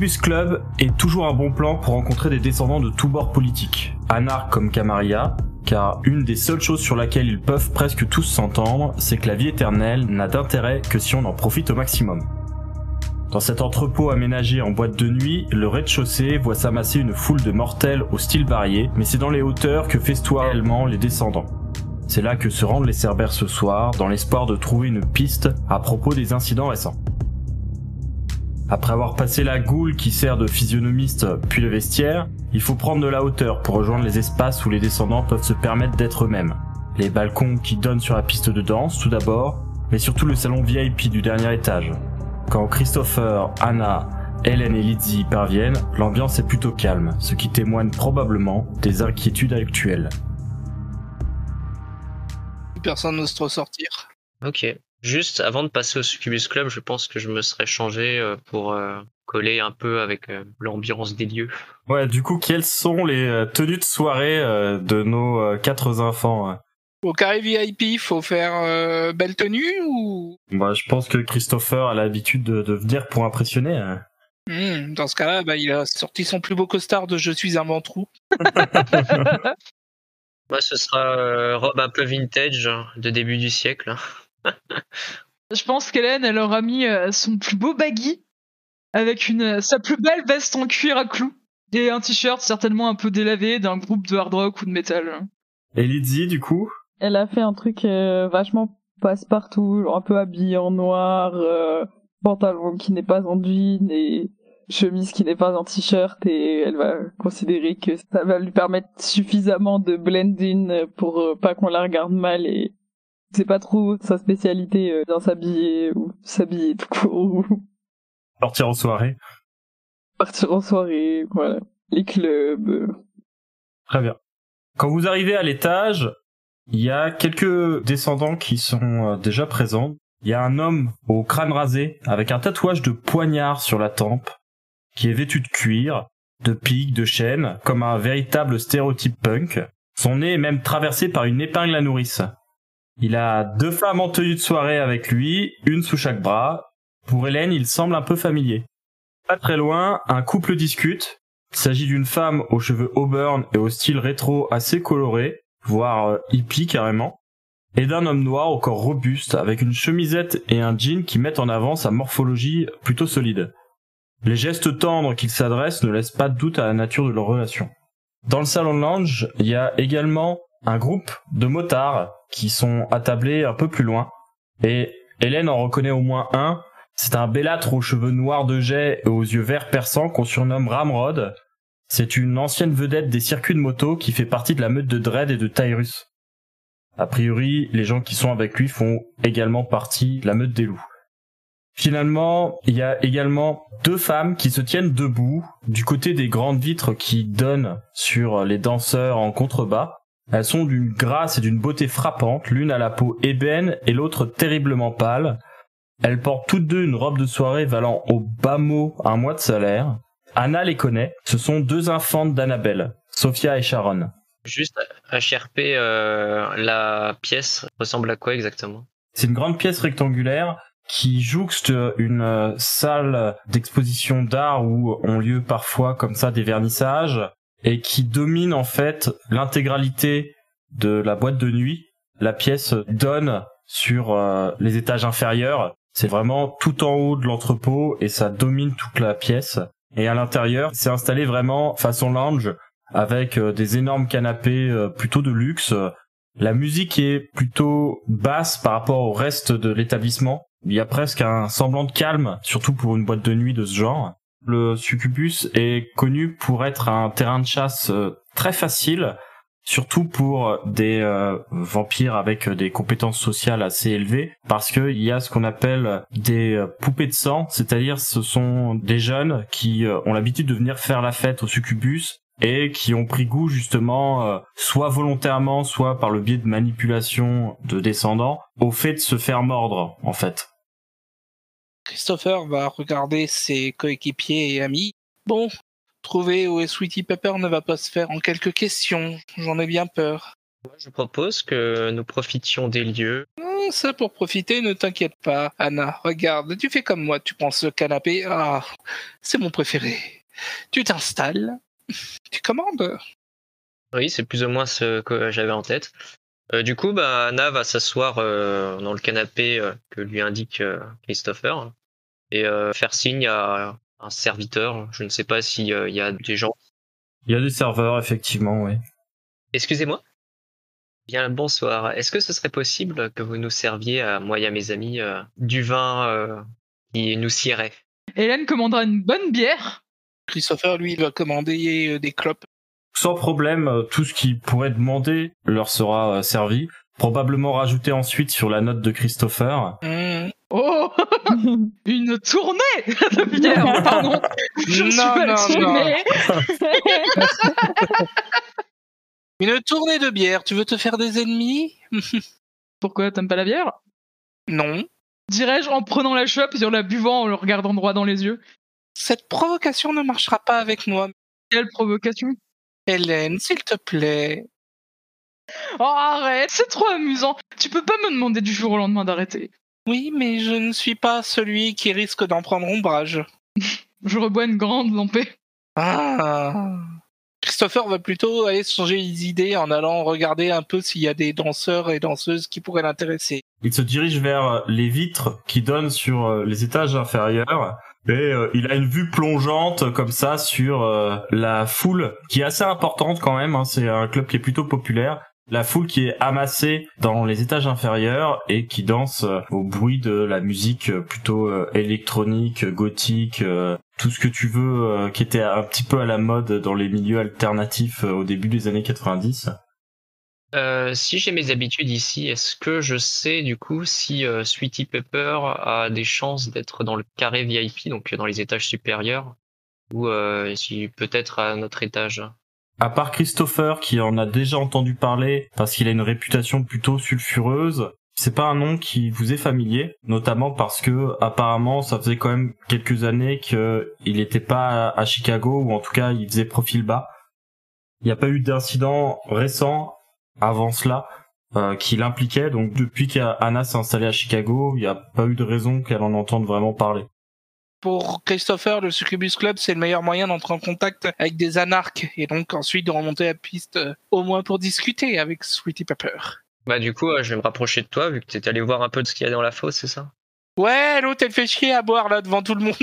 Le Succubus Club est toujours un bon plan pour rencontrer des descendants de tous bords politiques, anarches comme Camarilla, car une des seules choses sur laquelle ils peuvent presque tous s'entendre, c'est que la vie éternelle n'a d'intérêt que si on en profite au maximum. Dans cet entrepôt aménagé en boîte de nuit, le rez-de-chaussée voit s'amasser une foule de mortels au style varié, mais c'est dans les hauteurs que festoient réellement les descendants. C'est là que se rendent les Cerbères ce soir, dans l'espoir de trouver une piste à propos des incidents récents. Après avoir passé la goule qui sert de physionomiste puis le vestiaire, il faut prendre de la hauteur pour rejoindre les espaces où les descendants peuvent se permettre d'être eux-mêmes. Les balcons qui donnent sur la piste de danse tout d'abord, mais surtout le salon VIP du dernier étage. Quand Christopher, Anna, Hélène et Lizzie y parviennent, l'ambiance est plutôt calme, ce qui témoigne probablement des inquiétudes actuelles. Personne n'ose trop sortir. Ok. Juste avant de passer au Succubus Club, je pense que je me serais changé euh, pour euh, coller un peu avec euh, l'ambiance des lieux. Ouais, du coup, quelles sont les tenues de soirée de nos quatre enfants Au carré VIP, faut faire euh, belle tenue ou? Bah, je pense que Christopher a l'habitude de, de venir pour impressionner. hein. Hmm, Dans ce cas-là, bah, il a sorti son plus beau costard de Je suis un ventrou. Moi, ce sera euh, robe un peu vintage hein, de début du siècle. Je pense qu'Hélène, elle aura mis euh, son plus beau baggy avec une euh, sa plus belle veste en cuir à clous et un t-shirt certainement un peu délavé d'un groupe de hard rock ou de métal. Et Lizzie, du coup? Elle a fait un truc euh, vachement passe-partout, un peu habillée en noir, euh, pantalon qui n'est pas en jean et chemise qui n'est pas en t-shirt et elle va considérer que ça va lui permettre suffisamment de blend in pour euh, pas qu'on la regarde mal et c'est pas trop sa spécialité euh, dans s'habiller ou s'habiller tout court ou Sortir en soirée. partir en soirée, voilà. Les clubs. euh. Très bien. Quand vous arrivez à l'étage, il y a quelques descendants qui sont euh, déjà présents. Il y a un homme au crâne rasé avec un tatouage de poignard sur la tempe, qui est vêtu de cuir, de piques, de chaînes, comme un véritable stéréotype punk. Son nez est même traversé par une épingle à nourrice. Il a deux femmes en tenue de soirée avec lui, une sous chaque bras. Pour Hélène, il semble un peu familier. Pas très loin, un couple discute. Il s'agit d'une femme aux cheveux auburn et au style rétro assez coloré, voire euh, hippie carrément, et d'un homme noir au corps robuste avec une chemisette et un jean qui mettent en avant sa morphologie plutôt solide. Les gestes tendres qu'ils s'adressent ne laissent pas de doute à la nature de leur relation. Dans le salon de lounge, il y a également un groupe de motards qui sont attablés un peu plus loin, et Hélène en reconnaît au moins un, c'est un bellâtre aux cheveux noirs de jet et aux yeux verts perçants qu'on surnomme Ramrod. C'est une ancienne vedette des circuits de moto qui fait partie de la meute de Dredd et de Tyrus. A priori, les gens qui sont avec lui font également partie de la meute des loups. Finalement, il y a également deux femmes qui se tiennent debout du côté des grandes vitres qui donnent sur les danseurs en contrebas. Elles sont d'une grâce et d'une beauté frappante, l'une à la peau ébène et l'autre terriblement pâle. Elles portent toutes deux une robe de soirée valant au bas mot un mois de salaire. Anna les connaît, ce sont deux infantes d'Annabelle, Sophia et Sharon. Juste HRP, euh, la pièce ressemble à quoi exactement? C'est une grande pièce rectangulaire qui jouxte une euh, salle d'exposition d'art où ont lieu parfois comme ça des vernissages et qui domine en fait l'intégralité de la boîte de nuit. La pièce donne sur euh, les étages inférieurs. C'est vraiment tout en haut de l'entrepôt et ça domine toute la pièce. Et à l'intérieur, c'est installé vraiment façon lounge avec euh, des énormes canapés euh, plutôt de luxe, La musique est plutôt basse par rapport au reste de l'établissement. Il y a presque un semblant de calme, surtout pour une boîte de nuit de ce genre. Le succubus est connu pour être un terrain de chasse euh, très facile, surtout pour des euh, vampires avec des compétences sociales assez élevées, parce qu'il y a ce qu'on appelle des euh, poupées de sang, c'est-à-dire ce sont des jeunes qui euh, ont l'habitude de venir faire la fête au succubus et qui ont pris goût justement, euh, soit volontairement, soit par le biais de manipulation de descendants, au fait de se faire mordre, en fait. Christopher va regarder ses coéquipiers et amis. Bon, trouver où est Sweetie Pepper ne va pas se faire en quelques questions. J'en ai bien peur. Moi, je propose que nous profitions des lieux. Hum, Ça pour profiter, ne t'inquiète pas. Anna, regarde, tu fais comme moi, tu prends ce canapé. Ah, c'est mon préféré. Tu t'installes, tu commandes. Oui, c'est plus ou moins ce que j'avais en tête. Euh, du coup, bah, Anna va s'asseoir euh, dans le canapé euh, que lui indique euh, Christopher et euh, faire signe à un serviteur. Je ne sais pas s'il y a des gens. Il y a des serveurs, effectivement, oui. Excusez-moi. Bien, bonsoir. Est-ce que ce serait possible que vous nous serviez, à moi et à mes amis, euh, du vin euh, qui nous siérait Hélène commandera une bonne bière. Christopher, lui, il va commander des clopes. Sans problème, euh, tout ce qui pourrait demander leur sera euh, servi. Probablement rajouté ensuite sur la note de Christopher. Hum, Oh Une tournée de bière, pardon. Je me suis Non, pas non, non. Une tournée de bière, tu veux te faire des ennemis? Pourquoi t'aimes pas la bière? Non. Dirais-je en prenant la chope et en la buvant en le regardant droit dans les yeux. Cette provocation ne marchera pas avec moi. Quelle provocation? Hélène, s'il te plaît. Oh arrête, c'est trop amusant. Tu peux pas me demander du jour au lendemain d'arrêter. Oui, mais je ne suis pas celui qui risque d'en prendre ombrage. Je rebois une grande lampée. Ah. Christopher va plutôt aller changer les idées en allant regarder un peu s'il y a des danseurs et danseuses qui pourraient l'intéresser. Il se dirige vers les vitres qui donnent sur euh, les étages inférieurs et euh, il a une vue plongeante comme ça sur euh, la foule qui est assez importante quand même. hein. C'est un club qui est plutôt populaire. La foule qui est amassée dans les étages inférieurs et qui danse euh, au bruit de la musique plutôt électronique, gothique, tout ce que tu veux, qui était un petit peu à la mode dans les milieux alternatifs au début des années 90. Euh, si j'ai mes habitudes ici, est-ce que je sais du coup si euh, Sweetie Pepper a des chances d'être dans le carré VIP, donc dans les étages supérieurs, ou euh, si peut-être à notre étage? À part Christopher qui en a déjà entendu parler parce qu'il a une réputation plutôt sulfureuse, c'est pas un nom qui vous est familier, notamment parce que apparemment ça faisait quand même quelques années qu'il n'était pas à Chicago ou en tout cas il faisait profil bas. Il n'y a pas eu d'incident récent avant cela euh, qui l'impliquait, donc depuis qu'Anna s'est installée à Chicago, il n'y a pas eu de raison qu'elle en entende vraiment parler. Pour Christopher, le Succubus Club, c'est le meilleur moyen d'entrer en contact avec des anarques et donc ensuite de remonter la piste euh, au moins pour discuter avec Sweetie Pepper. Bah du coup, euh, je vais me rapprocher de toi vu que t'es allé voir un peu de ce qu'il y a dans la fosse, c'est ça? Ouais, l'autre, elle fait chier à boire là devant tout le monde.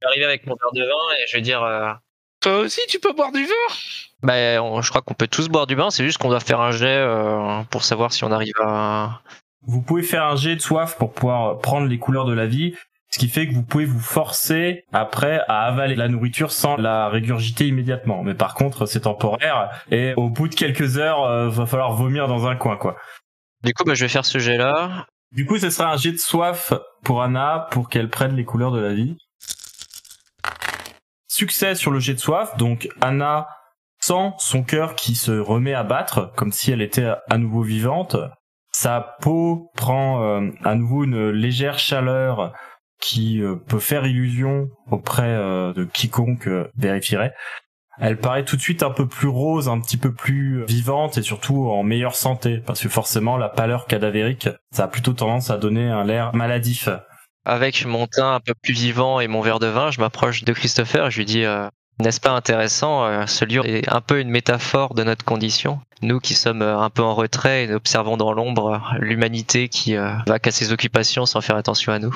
Je vais arriver avec mon verre de vin et je vais dire euh, Toi aussi, tu peux boire du vin bah, on- je crois qu'on peut tous boire du vin, c'est juste qu'on doit faire un jet euh, pour savoir si on arrive à... Vous pouvez faire un jet de soif pour pouvoir prendre les couleurs de la vie, ce qui fait que vous pouvez vous forcer après à avaler la nourriture sans la régurgiter immédiatement. Mais par contre, c'est temporaire et au bout de quelques heures, euh, va falloir vomir dans un coin, quoi. Du coup, bah, je vais faire ce jet-là. Du coup, ce sera un jet de soif pour Anna pour qu'elle prenne les couleurs de la vie. Succès sur le jet de soif, donc Anna sent son cœur qui se remet à battre comme si elle était à nouveau vivante. Sa peau prend euh, à nouveau une légère chaleur qui euh, peut faire illusion auprès euh, de quiconque vérifierait. Elle paraît tout de suite un peu plus rose, un petit peu plus vivante et surtout en meilleure santé parce que forcément la pâleur cadavérique, ça a plutôt tendance à donner un air maladif. Avec mon teint un peu plus vivant et mon verre de vin, je m'approche de Christopher et je lui dis euh, N'est-ce pas intéressant euh, Ce lieu est un peu une métaphore de notre condition. Nous qui sommes euh, un peu en retrait et observons dans l'ombre l'humanité qui euh, va qu'à ses occupations sans faire attention à nous.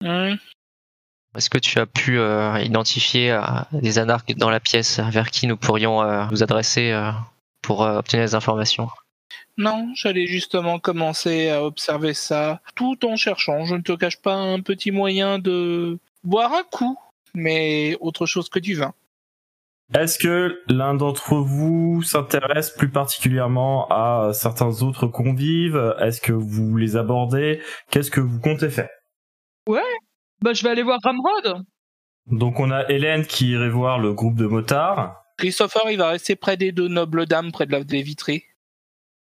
Hmm. Est-ce que tu as pu identifier des anarques dans la pièce vers qui nous pourrions nous adresser pour obtenir des informations? Non, j'allais justement commencer à observer ça, tout en cherchant, je ne te cache pas, un petit moyen de boire un coup, mais autre chose que du vin. Est-ce que l'un d'entre vous s'intéresse plus particulièrement à certains autres convives? Est-ce que vous les abordez? Qu'est-ce que vous comptez faire? Bah, je vais aller voir Ramrod. Donc on a Hélène qui irait voir le groupe de motards. Christopher, il va rester près des deux nobles dames, près de la vitrée.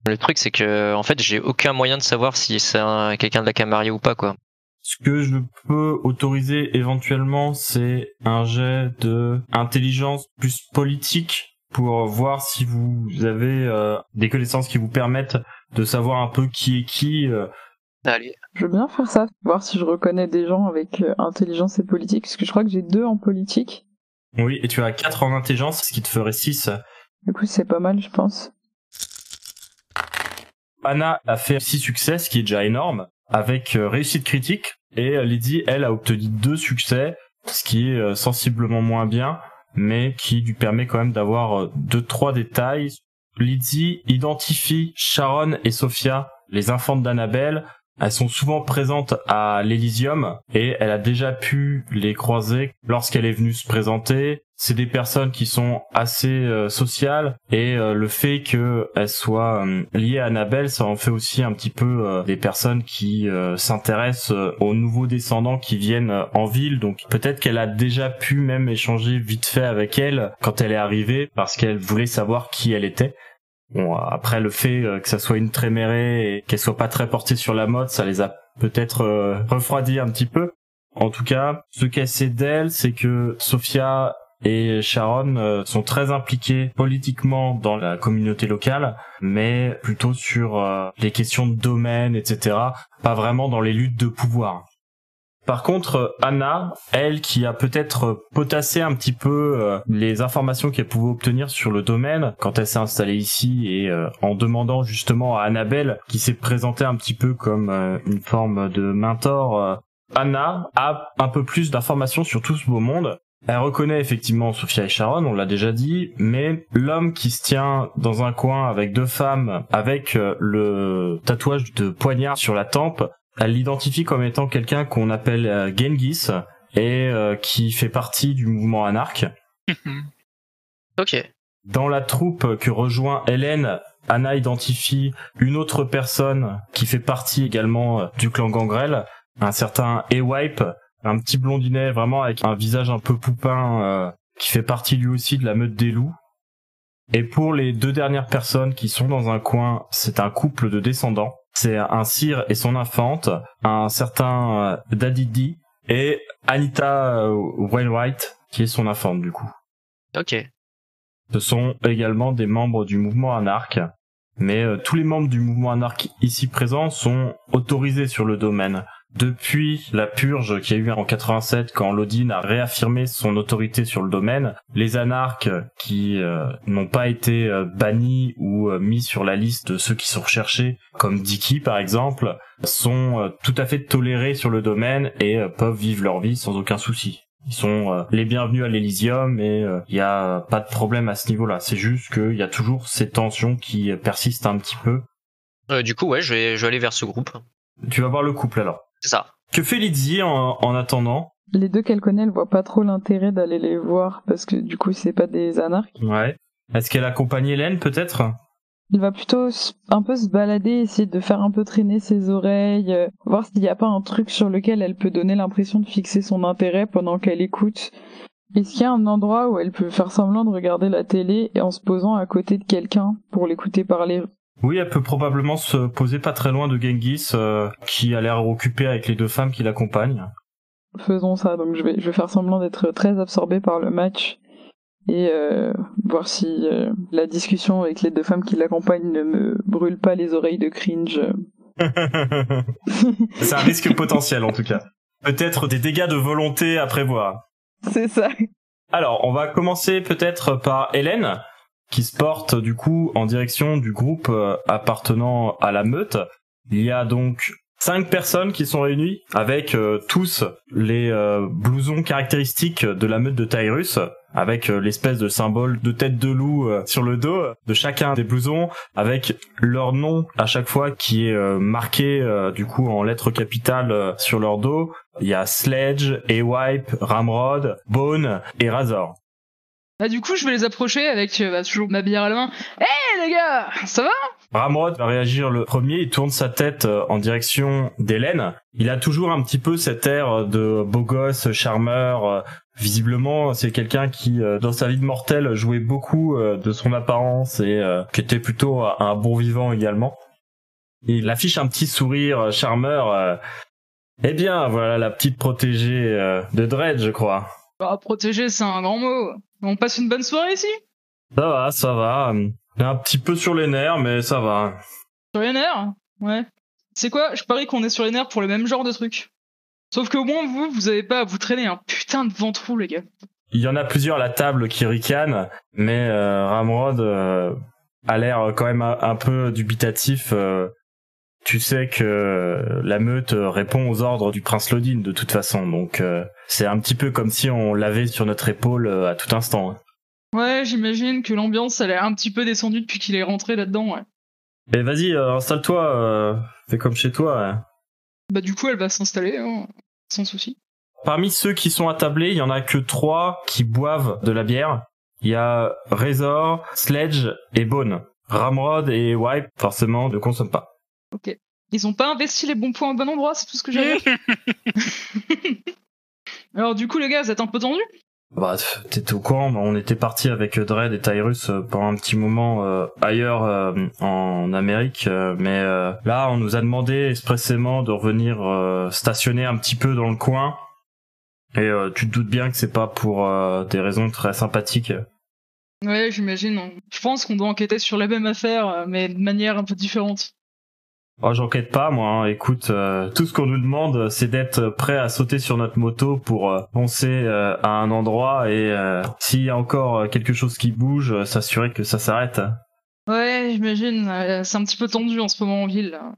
Le truc, c'est que, en fait, j'ai aucun moyen de savoir si c'est un- quelqu'un de la Camarilla ou pas, quoi. Ce que je peux autoriser éventuellement, c'est un jet de intelligence plus politique pour voir si vous avez euh, des connaissances qui vous permettent de savoir un peu qui est qui. euh. Allez. Je veux bien faire ça, voir si je reconnais des gens avec euh, intelligence et politique, parce que je crois que j'ai deux en politique. Oui, et tu as 4 en intelligence, ce qui te ferait 6. Du coup, c'est pas mal, je pense. Anna a fait 6 succès, ce qui est déjà énorme, avec euh, réussite critique. Et euh, Lydie, elle, a obtenu 2 succès, ce qui est euh, sensiblement moins bien, mais qui lui permet quand même d'avoir 2-3 détails. Lydie identifie Sharon et Sophia, les infantes d'Annabelle. Elles sont souvent présentes à l'Elysium et elle a déjà pu les croiser lorsqu'elle est venue se présenter. C'est des personnes qui sont assez euh, sociales et euh, le fait qu'elles soient euh, liées à Annabelle, ça en fait aussi un petit peu des personnes qui s'intéressent aux nouveaux descendants qui viennent en ville. Donc peut-être qu'elle a déjà pu même échanger vite fait avec elle quand elle est arrivée parce qu'elle voulait savoir qui elle était. Bon, après le fait que ça soit une trémérée et qu'elle soit pas très portée sur la mode, ça les a peut-être refroidis un petit peu. En tout cas, ce qu'elle sait d'elle, c'est que Sophia et Sharon euh, sont très impliqués politiquement dans la communauté locale, mais plutôt sur euh, les questions de domaine, etc. Pas vraiment dans les luttes de pouvoir. Par contre, Anna, elle qui a peut-être potassé un petit peu euh, les informations qu'elle pouvait obtenir sur le domaine quand elle s'est installée ici et en demandant justement à Annabelle, qui s'est présentée un petit peu comme une forme de mentor, Anna a un peu plus d'informations sur tout ce beau monde. Elle reconnaît effectivement Sophia et Sharon, on l'a déjà dit, mais l'homme qui se tient dans un coin avec deux femmes, avec euh, le tatouage de poignard sur la tempe, elle l'identifie comme étant quelqu'un qu'on appelle euh, Genghis et euh, qui fait partie du mouvement anarque. Ok. Dans la troupe que rejoint Hélène, Anna identifie une autre personne qui fait partie également du clan Gangrel, un certain Ewipe, un petit blondinet vraiment avec un visage un peu poupin euh, qui fait partie lui aussi de la meute des loups. Et pour les deux dernières personnes qui sont dans un coin, c'est un couple de descendants. C'est un sire et son infante, un certain euh, Dadidi et Anita euh, Wainwright qui est son infante du coup. Ok. Ce sont également des membres du mouvement anarque, mais euh, tous les membres du mouvement anarque ici présents sont autorisés sur le domaine. Depuis la purge qu'il y a eu en 87 quand Lodin a réaffirmé son autorité sur le domaine, les anarques qui euh, n'ont pas été euh, bannis ou euh, mis sur la liste de ceux qui sont recherchés, comme Dicky par exemple, sont tout à fait tolérés sur le domaine et peuvent vivre leur vie sans aucun souci. Ils sont les bienvenus à l'Elysium et il y a pas de problème à ce niveau-là. C'est juste qu'il y a toujours ces tensions qui persistent un petit peu. Du coup, ouais, je vais, je vais aller vers ce groupe. Tu vas voir le couple alors. C'est ça. Que fait Lydie en, en attendant? Les deux qu'elle connaît, elle voit pas trop l'intérêt d'aller les voir, parce que du coup, c'est pas des anarques. Ouais. Est-ce qu'elle accompagne Hélène peut-être? Il va plutôt s- un peu se balader, essayer de faire un peu traîner ses oreilles, euh, voir s'il n'y a pas un truc sur lequel elle peut donner l'impression de fixer son intérêt pendant qu'elle écoute. Est-ce qu'il y a un endroit où elle peut faire semblant de regarder la télé et en se posant à côté de quelqu'un pour l'écouter parler? Oui, elle peut probablement se poser pas très loin de Genghis, euh, qui a l'air occupé avec les deux femmes qui l'accompagnent. Faisons ça, donc je vais, je vais faire semblant d'être très absorbée par le match et euh, voir si euh, la discussion avec les deux femmes qui l'accompagnent ne me brûle pas les oreilles de cringe. C'est un risque potentiel en tout cas. Peut-être des dégâts de volonté à prévoir. C'est ça. Alors, on va commencer peut-être par Hélène, qui se porte du coup en direction du groupe euh, appartenant à la meute. Il y a donc cinq personnes qui sont réunies avec euh, tous les euh, blousons caractéristiques de la meute de Tyrus, avec l'espèce de symbole de tête de loup sur le dos de chacun des blousons, avec leur nom à chaque fois qui est marqué du coup en lettres capitales sur leur dos. Il y a Sledge, A-Wipe, Ramrod, Bone et Razor. Bah du coup, je vais les approcher avec euh, bah, toujours ma bière à la main. Hé les gars, ça va? Ramrod va réagir le premier, il tourne sa tête euh, en direction d'Hélène. Il a toujours un petit peu cet air de beau gosse, charmeur. euh, Visiblement, c'est quelqu'un qui, euh, dans sa vie de mortel, jouait beaucoup euh, de son apparence et euh, qui était plutôt un bon vivant également. Il affiche un petit sourire euh, charmeur. euh. Eh bien, voilà la petite protégée euh, de Dredd, je crois. Bah protéger, c'est un grand mot. On passe une bonne soirée ici? Ça va, ça va. Un petit peu sur les nerfs, mais ça va. Sur les nerfs? Ouais. C'est quoi? Je parie qu'on est sur les nerfs pour le même genre de truc. Sauf qu'au moins vous, vous avez pas à vous traîner un putain de ventrou, les gars. Il y en a plusieurs à la table qui ricanent, mais euh, Ramrod euh, a l'air quand même un, un peu dubitatif. euh. Tu sais que la meute répond aux ordres du prince Lodin de toute façon, donc euh, c'est un petit peu comme si on l'avait sur notre épaule euh, à tout instant. hein. Ouais, j'imagine que l'ambiance, elle est un petit peu descendue depuis qu'il est rentré là-dedans, ouais. Et vas-y, euh, installe-toi, euh, fais comme chez toi. hein. Bah du coup, elle va s'installer, hein, sans souci. Parmi ceux qui sont attablés, il y en a que trois qui boivent de la bière. Il y a Razor, Sledge et Bone. Ramrod et Wipe, forcément, ne consomment pas. Ils ont pas investi les bons points au bon endroit, c'est tout ce que dire. Alors du coup, les gars, vous êtes un peu tendus? Bah, t'étais au courant, on était parti avec Dredd et Tyrus euh, pendant un petit moment euh, ailleurs euh, en Amérique, euh, mais euh, là, on nous a demandé expressément de revenir euh, stationner un petit peu dans le coin. Et euh, tu te doutes bien que c'est pas pour euh, des raisons très sympathiques. Ouais, j'imagine. Je pense qu'on doit enquêter sur la même affaire, euh, mais de manière un peu différente. Oh, j'enquête pas, moi. hein. Écoute, euh, tout ce qu'on nous demande, c'est d'être prêt à sauter sur notre moto pour euh, foncer euh, à un endroit et euh, s'il y a encore euh, quelque chose qui bouge, s'assurer que ça s'arrête. Ouais, j'imagine. c'est un petit peu tendu en ce moment en ville. là.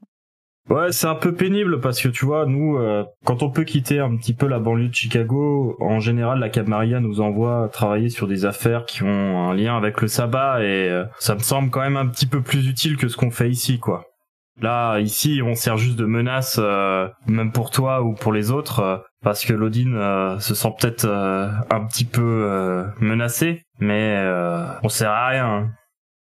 Ouais, c'est un peu pénible parce que tu vois, nous, euh, quand on peut quitter un petit peu la banlieue de Chicago, en général, la Camarilla nous envoie travailler sur des affaires qui ont un lien avec le sabbat et euh, ça me semble quand même un petit peu plus utile que ce qu'on fait ici, quoi. Là, ici, on sert juste de menace, euh, même pour toi ou pour les autres, euh, parce que Lodin euh, se sent peut-être euh, un petit peu euh, menacé, mais euh, on sert à rien.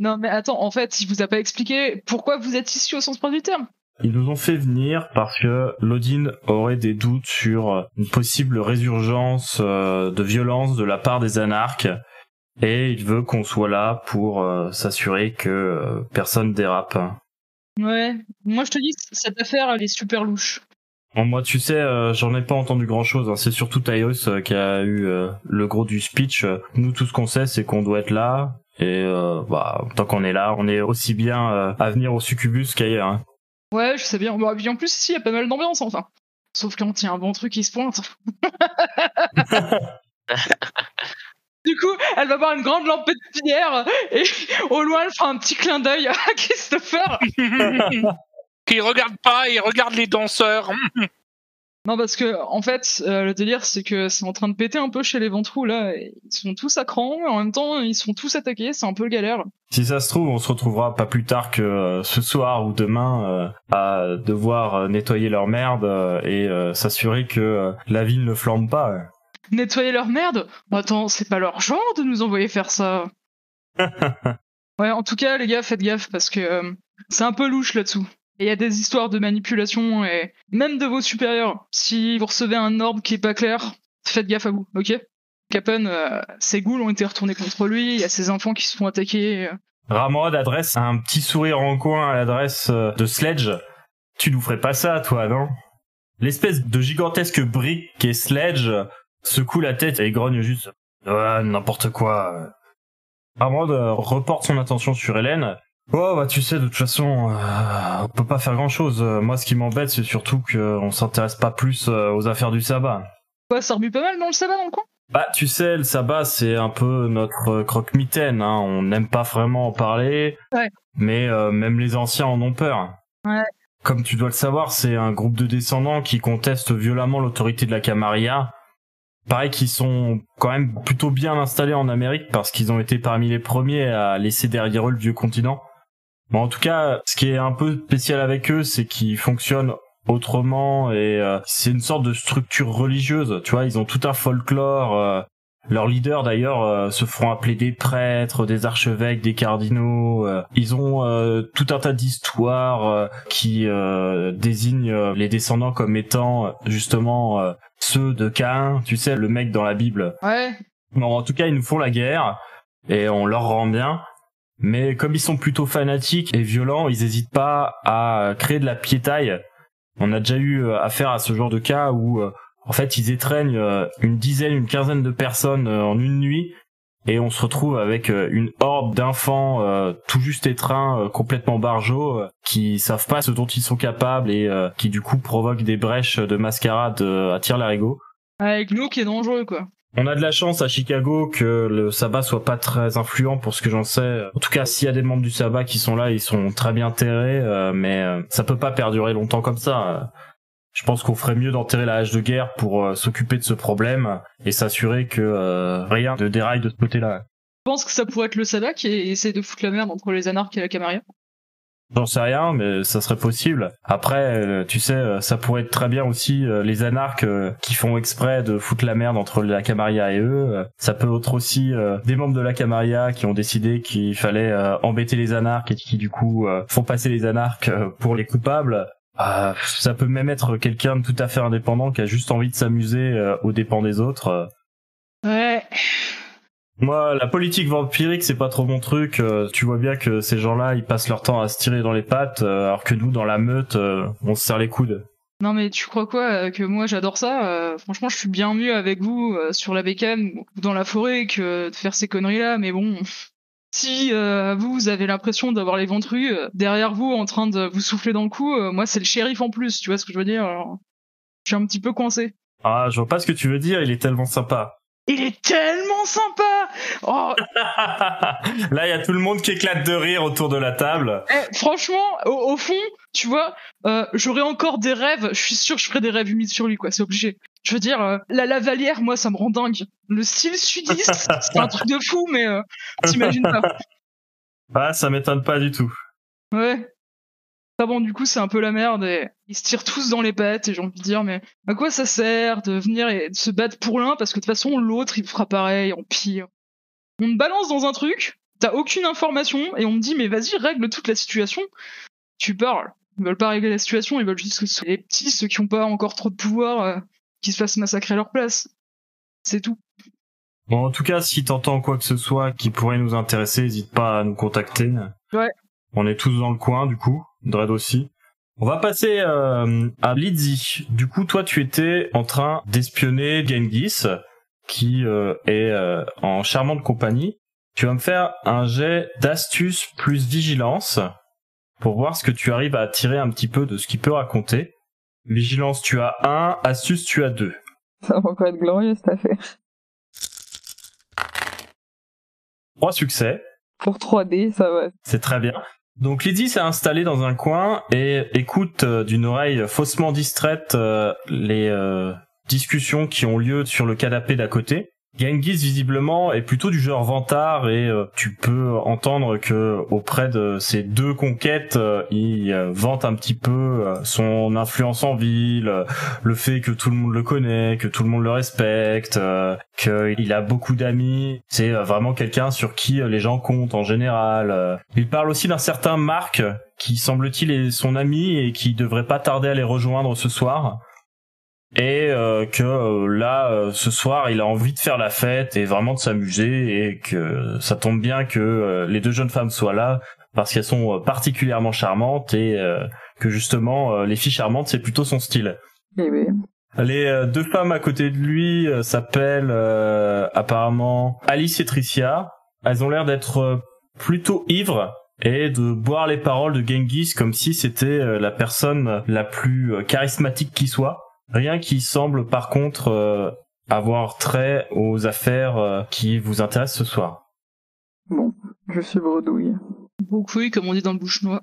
Non, mais attends, en fait, il vous a pas expliqué pourquoi vous êtes ici au sens propre du terme. Ils nous ont fait venir parce que Lodin aurait des doutes sur une possible résurgence euh, de violence de la part des anarques et il veut qu'on soit là pour euh, s'assurer que personne dérape. Ouais, moi je te dis, cette affaire, elle est super louche. Bon, moi, tu sais, euh, j'en ai pas entendu grand-chose. hein. C'est surtout Tyrus euh, qui a eu euh, le gros du speech. Nous, tout ce qu'on sait, c'est qu'on doit être là. Et euh, bah, tant qu'on est là, on est aussi bien euh, à venir au succubus qu'ailleurs. hein. Ouais, je sais bien. Puis en plus, ici, il y a pas mal d'ambiance, enfin. Sauf quand il y a un bon truc qui se pointe. du coup, elle va boire une grande lampe de bière et au loin, elle fera un petit clin d'œil à Christopher. Qui regarde pas, il regarde les danseurs. Non, parce que en fait, euh, le délire, c'est que c'est en train de péter un peu chez les ventrous là. Ils sont tous à cran, mais en même temps, ils sont tous attaqués. C'est un peu le galère. Si ça se trouve, on se retrouvera pas plus tard que euh, ce soir ou demain euh, à devoir euh, nettoyer leur merde euh, et euh, s'assurer que euh, la ville ne flambe pas. Nettoyer leur merde Bah, Attends, c'est pas leur genre de nous envoyer faire ça. ouais, en tout cas, les gars, faites gaffe parce que euh, c'est un peu louche là-dessous. Et il y a des histoires de manipulation et même de vos supérieurs. Si vous recevez un ordre qui est pas clair, faites gaffe à vous, ok? Capone, euh, ses ghouls ont été retournés contre lui, il y a ses enfants qui se font attaquer. euh. Ramrod adresse un petit sourire en coin à l'adresse de Sledge. Tu nous ferais pas ça, toi, non? L'espèce de gigantesque brique qui est Sledge secoue la tête et grogne juste. Ouais, n'importe quoi. Ramrod euh, reporte son attention sur Hélène. Oh bah tu sais de toute façon euh, on peut pas faire grand chose. Moi ce qui m'embête c'est surtout qu'on s'intéresse pas plus euh, aux affaires du sabbat. Quoi, ça remue pas mal dans le sabbat dans le coin Bah, tu sais, le sabbat, c'est un peu notre euh, croque-mitaine. Hein. On n'aime pas vraiment en parler, Ouais. mais euh, même les anciens en ont peur. Ouais. Comme tu dois le savoir, c'est un groupe de descendants qui contestent violemment l'autorité de la Camarilla. Pareil qu'ils sont quand même plutôt bien installés en Amérique parce qu'ils ont été parmi les premiers à laisser derrière eux le vieux continent. Bon, en tout cas, ce qui est un peu spécial avec eux, c'est qu'ils fonctionnent autrement et euh, c'est une sorte de structure religieuse. Tu vois, ils ont tout un folklore. euh, leurs leaders d'ailleurs euh, se feront appeler des prêtres, des archevêques, des cardinaux. euh, ils ont euh, tout un tas d'histoires euh, qui euh, désignent euh, les descendants comme étant justement euh, ceux de Caïn. Tu sais, le mec dans la Bible. Ouais. Bon, en tout cas, ils nous font la guerre et on leur rend bien. Mais comme ils sont plutôt fanatiques et violents, ils n'hésitent pas à créer de la piétaille. On a déjà eu affaire à ce genre de cas où, euh, en fait, ils étreignent euh, une dizaine, une quinzaine de personnes euh, en une nuit et on se retrouve avec euh, une horde d'enfants euh, tout juste étreints, euh, complètement barjots, euh, qui savent pas ce dont ils sont capables et qui du coup provoquent des brèches de mascarade à tir larigot. Avec nous qui est dangereux, quoi. On a de la chance à Chicago que le sabbat soit pas très influent pour ce que j'en sais. En tout cas, s'il y a des membres du sabbat qui sont là, ils sont très bien terrés, mais ça peut pas perdurer longtemps comme ça. Je pense qu'on ferait mieux d'enterrer la hache de guerre pour euh, s'occuper de ce problème et s'assurer que euh, rien ne déraille de ce côté-là. Je pense que ça pourrait être le sabbat qui essaie de foutre la merde entre les anarches et la Camarilla? J'en sais rien, mais ça serait possible. Après, euh, tu sais, ça pourrait être très bien aussi les anarques qui font exprès de foutre la merde entre la Camarilla et eux. Ça peut être aussi des membres de la Camarilla qui ont décidé qu'il fallait embêter les anarques et qui du coup font passer les anarques pour les coupables. Euh, ça peut même être quelqu'un de tout à fait indépendant qui a juste envie de s'amuser euh, aux dépens des autres. Euh, Ouais. moi, la politique vampirique, c'est pas trop mon truc. Euh, tu vois bien que ces gens-là, ils passent leur temps à se tirer dans les pattes, alors que nous, dans la meute, on se serre les coudes. Non mais tu crois quoi que moi j'adore ça Franchement, je suis bien mieux avec vous sur la bécane ou dans la forêt que de faire ces conneries là. Mais bon, si euh, vous, vous avez l'impression d'avoir les ventrus euh, derrière vous en train de vous souffler dans le cou, euh, moi c'est le shérif en plus. Tu vois ce que je veux dire Alors, Je suis un petit peu coincé. Ah, je vois pas ce que tu veux dire. Il est tellement sympa. Il est tellement sympa Oh, Là, il y a tout le monde qui éclate de rire autour de la table. eh, franchement, au, au fond, tu vois, euh, j'aurais encore des rêves. Je suis sûr que je ferais des rêves humides sur lui, quoi. C'est obligé. Je veux dire, euh, la lavalière, moi, ça me rend dingue. Le style sudiste, c'est un truc de fou, mais euh, t'imagines pas. Ah, ça m'étonne pas du tout. Ouais. Ah bon, du coup, c'est un peu la merde et ils se tirent tous dans les pattes et j'ai envie de dire, mais à quoi ça sert de venir et de se battre pour l'un parce que de toute façon, l'autre, il fera pareil, en pire. On me balance dans un truc, t'as aucune information et on me dit, mais vas-y, règle toute la situation. Tu parles. Ils veulent pas régler la situation, ils veulent juste que ce soit les petits, ceux qui ont pas encore trop de pouvoir, euh, qui se fassent massacrer à leur place. C'est tout. Bon, en tout cas, si t'entends quoi que ce soit qui pourrait nous intéresser, n'hésite pas à nous contacter. Ouais. On est tous dans le coin, du coup. Dredd aussi. On va passer euh, à Lizzie. Du coup, toi, tu étais en train d'espionner Genghis, qui euh, est euh, en charmante compagnie. Tu vas me faire un jet d'astuce plus vigilance pour voir ce que tu arrives à tirer un petit peu de ce qu'il peut raconter. Vigilance, tu as un. Astuce, tu as deux. Ça va encore être glorieux cette affaire. Trois succès. Pour 3D, ça va. C'est très bien. Donc Lydie s'est installée dans un coin et écoute euh, d'une oreille faussement distraite euh, les euh, discussions qui ont lieu sur le canapé d'à côté. Genghis visiblement est plutôt du genre vantard et euh, tu peux entendre que auprès de ses deux conquêtes, euh, il euh, vante un petit peu son influence en ville, le fait que tout le monde le connaît, que tout le monde le respecte, qu'il a beaucoup d'amis. C'est vraiment quelqu'un sur qui les gens comptent en général. Il parle aussi d'un certain Marc qui semble-t-il est son ami et qui devrait pas tarder à les rejoindre ce soir. Et euh, que euh, là, euh, ce soir, il a envie de faire la fête et vraiment de s'amuser et que ça tombe bien que les deux jeunes femmes soient là parce qu'elles sont particulièrement charmantes et euh, que justement les filles charmantes c'est plutôt son style. Eh Les deux femmes à côté de lui s'appellent euh, apparemment Alice et Tricia. Elles ont l'air d'être plutôt ivres et de boire les paroles de Genghis comme si c'était la personne la plus charismatique qui soit. Rien qui semble par contre euh, avoir trait aux affaires euh, qui vous intéressent ce soir. bon, je suis bredouille. Beaucoup, comme on dit dans le bouche-noix.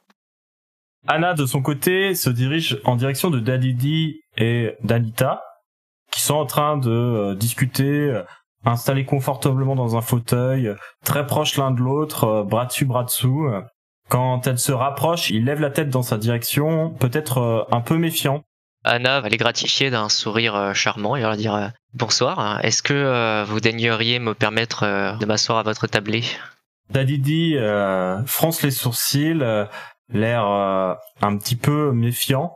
Anna, de son côté, se dirige en direction de Dadidi et d'Anita, qui sont en train de euh, discuter, euh, installés confortablement dans un fauteuil, très proches l'un de l'autre, euh, bras dessus, bras dessous. Quand elle se rapproche, il lève la tête dans sa direction, peut-être euh, un peu méfiant. Anna va les gratifier d'un sourire euh, charmant et leur dire euh, Bonsoir, est-ce que euh, vous daigneriez me permettre de m'asseoir à votre tablé Dadidi euh, fronce les sourcils, l'air euh, un petit peu méfiant.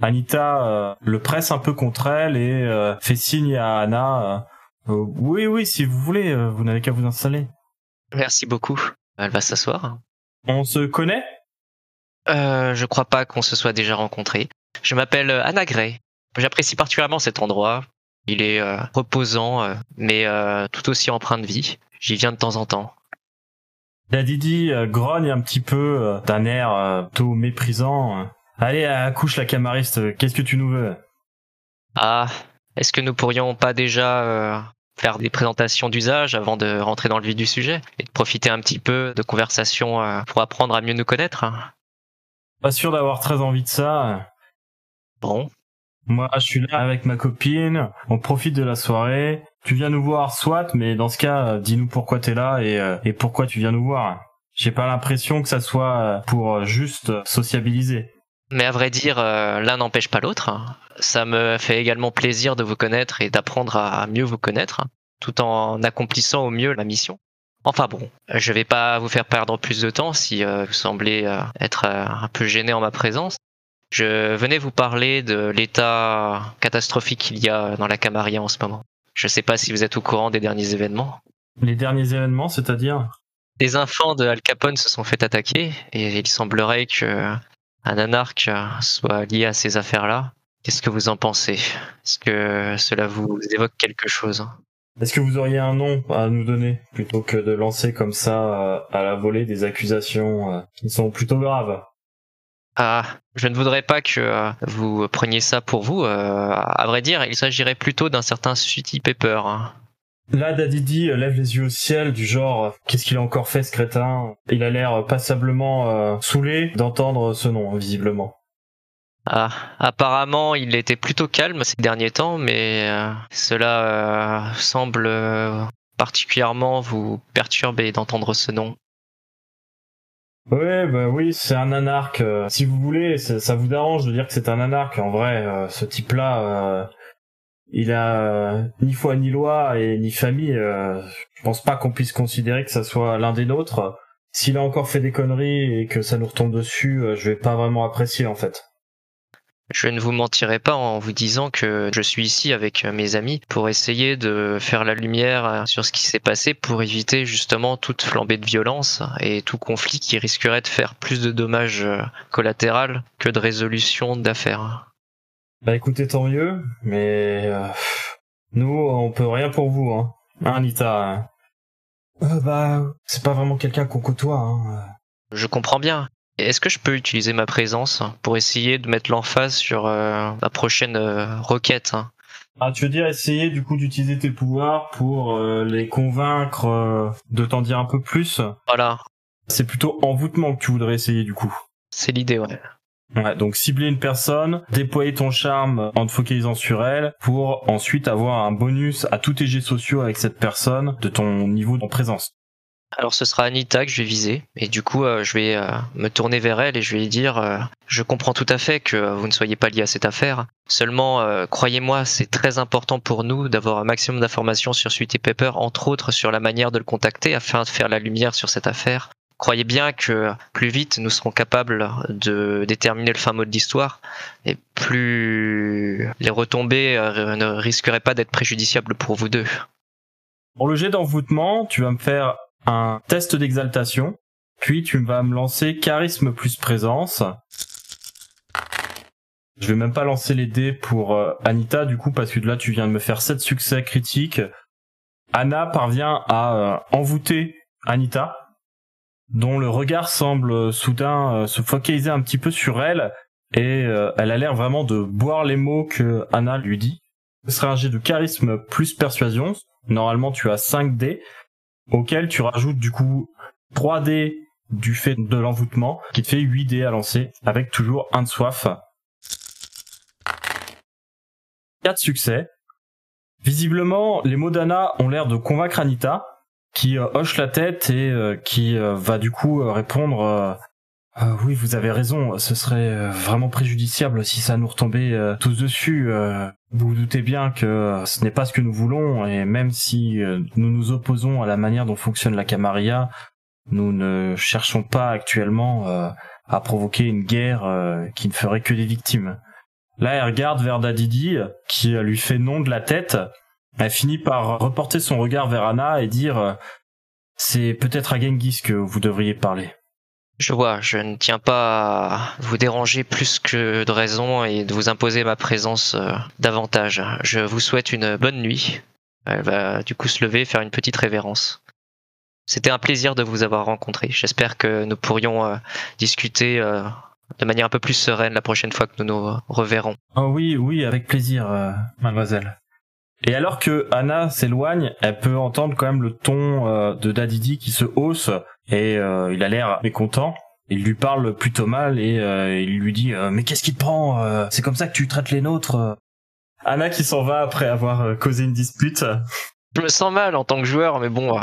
Anita euh, le presse un peu contre elle et fait signe à Anna. oui, oui, si vous voulez, vous n'avez qu'à vous installer. Merci beaucoup. Elle va s'asseoir. On se connaît? Euh, je crois pas qu'on se soit déjà rencontrés. Je m'appelle euh, Anna Gray. J'apprécie particulièrement cet endroit. Il est euh, reposant, euh, mais euh, tout aussi empreint de vie. J'y viens de temps en temps. Dadidi grogne un petit peu d'un air plutôt méprisant. Allez, accouche la camariste, qu'est-ce que tu nous veux? Ah, est-ce que nous pourrions pas déjà faire des présentations d'usage avant de rentrer dans le vif du sujet et de profiter un petit peu de conversation euh, pour apprendre à mieux nous connaître Pas sûr d'avoir très envie de ça. Bon, Moi, je suis là avec ma copine, on profite de la soirée. Tu viens nous voir, soit, mais dans ce cas, euh, dis-nous pourquoi t'es là et, euh, et pourquoi tu viens nous voir. J'ai pas l'impression que ça soit euh, pour juste sociabiliser. mais à vrai dire, l'un n'empêche pas l'autre. Ça me fait également plaisir de vous connaître et d'apprendre à mieux vous connaître, tout en accomplissant au mieux ma mission. Enfin bon, je vais pas vous faire perdre plus de temps si vous semblez être un peu gêné en ma présence. Je venais vous parler de l'état catastrophique qu'il y a dans la Camarilla en ce moment. Je sais pas si vous êtes au courant des derniers événements. Les derniers événements, c'est-à-dire? Des enfants de Al Capone se sont fait attaquer et il semblerait que un anarque soit lié à ces affaires-là. Qu'est-ce que vous en pensez? Est-ce que cela vous évoque quelque chose? Est-ce que vous auriez un nom à nous donner plutôt que de lancer comme ça euh, à la volée des accusations euh, qui sont plutôt graves? Ah, je ne voudrais pas que euh, vous preniez ça pour vous. euh, à vrai dire, il s'agirait plutôt d'un certain Sweetie Pepper. hein. Là, Dadidi euh, lève les yeux au ciel du genre qu'est-ce qu'il a encore fait ce crétin? Il a l'air passablement euh, saoulé d'entendre ce nom, visiblement. Ah, apparemment, il était plutôt calme ces derniers temps, mais cela semble particulièrement vous perturber d'entendre ce nom. Ouais, bah oui, c'est un anarque. euh, si vous voulez, ça, vous dérange de dire que c'est un anarque. En vrai, euh, ce type-là, euh, il a ni foi ni loi et ni famille. je pense pas qu'on puisse considérer que ça soit l'un des nôtres. S'il a encore fait des conneries et que ça nous retombe dessus, je vais pas vraiment apprécier en fait. Je ne vous mentirai pas en vous disant que je suis ici avec mes amis pour essayer de faire la lumière sur ce qui s'est passé pour éviter justement toute flambée de violence et tout conflit qui risquerait de faire plus de dommages euh, collatéraux que de résolution d'affaires. Bah écoutez, tant mieux, mais euh, nous, on peut rien pour vous, hein. Hein, Anita hein. Euh, Bah, c'est pas vraiment quelqu'un qu'on côtoie, hein. Je comprends bien. Est-ce que je peux utiliser ma présence pour essayer de mettre l'emphase sur euh, ma prochaine euh, requête hein? Ah, tu veux dire essayer du coup d'utiliser tes pouvoirs pour euh, les convaincre euh, de t'en dire un peu plus? Voilà, C'est plutôt envoûtement que tu voudrais essayer du coup. c'est l'idée, ouais. Ouais, donc cibler une personne, déployer ton charme en te focalisant sur elle pour ensuite avoir un bonus à tous tes jets sociaux avec cette personne de ton niveau de présence. Alors ce sera Anita que je vais viser et du coup euh, je vais euh, me tourner vers elle et je vais lui dire euh, je comprends tout à fait que vous ne soyez pas lié à cette affaire. Seulement croyez-moi c'est très important pour nous d'avoir un maximum d'informations sur Sweetie Pepper entre autres sur la manière de le contacter afin de faire la lumière sur cette affaire. Croyez bien que plus vite nous serons capables de déterminer le fin mot de l'histoire et plus les retombées ne risqueraient pas d'être préjudiciables pour vous deux. Pour le jet d'envoûtement, tu vas me faire un test d'exaltation, puis tu vas me lancer charisme plus présence. Je vais même pas lancer les dés pour euh, Anita du coup parce que là tu viens de me faire 7 succès critiques. Anna parvient à euh, envoûter Anita, dont le regard semble euh, soudain se focaliser un petit peu sur elle et elle a l'air vraiment de boire les mots que Anna lui dit. Ce sera un jet de charisme plus persuasion. Normalement, tu as 5 dés, auquel tu rajoutes du coup 3 dés du fait de l'envoûtement, qui te fait 8 dés à lancer, avec toujours un de soif. 4 succès. Visiblement, les mots d'Anna ont l'air de convaincre Anita, qui euh, hoche la tête et euh, qui euh, va du coup répondre Euh, oui, vous avez raison, ce serait euh, vraiment préjudiciable si ça nous retombait euh, tous dessus. euh. vous vous doutez bien que ce n'est pas ce que nous voulons, et même si nous nous opposons à la manière dont fonctionne la Camarilla, nous ne cherchons pas actuellement à provoquer une guerre qui ne ferait que des victimes. Là, elle regarde vers Dadidi, qui lui fait non de la tête. Elle finit par reporter son regard vers Anna et dire C'est peut-être à Genghis que vous devriez parler. Je vois, je ne tiens pas à vous déranger plus que de raison et de vous imposer ma présence euh, davantage. Je vous souhaite une bonne nuit. Elle va du coup se lever faire une petite révérence. C'était un plaisir de vous avoir rencontré. J'espère que nous pourrions euh, discuter euh, de manière un peu plus sereine la prochaine fois que nous nous reverrons. Oh oui, oui, avec plaisir, mademoiselle. Et alors que Anna s'éloigne, elle peut entendre quand même le ton de Dadidi qui se hausse et euh, il a l'air mécontent. Il lui parle plutôt mal et euh, il lui dit euh, mais qu'est-ce qui te prend C'est comme ça que tu traites les nôtres. Anna qui s'en va après avoir causé une dispute. Je me sens mal en tant que joueur, mais bon,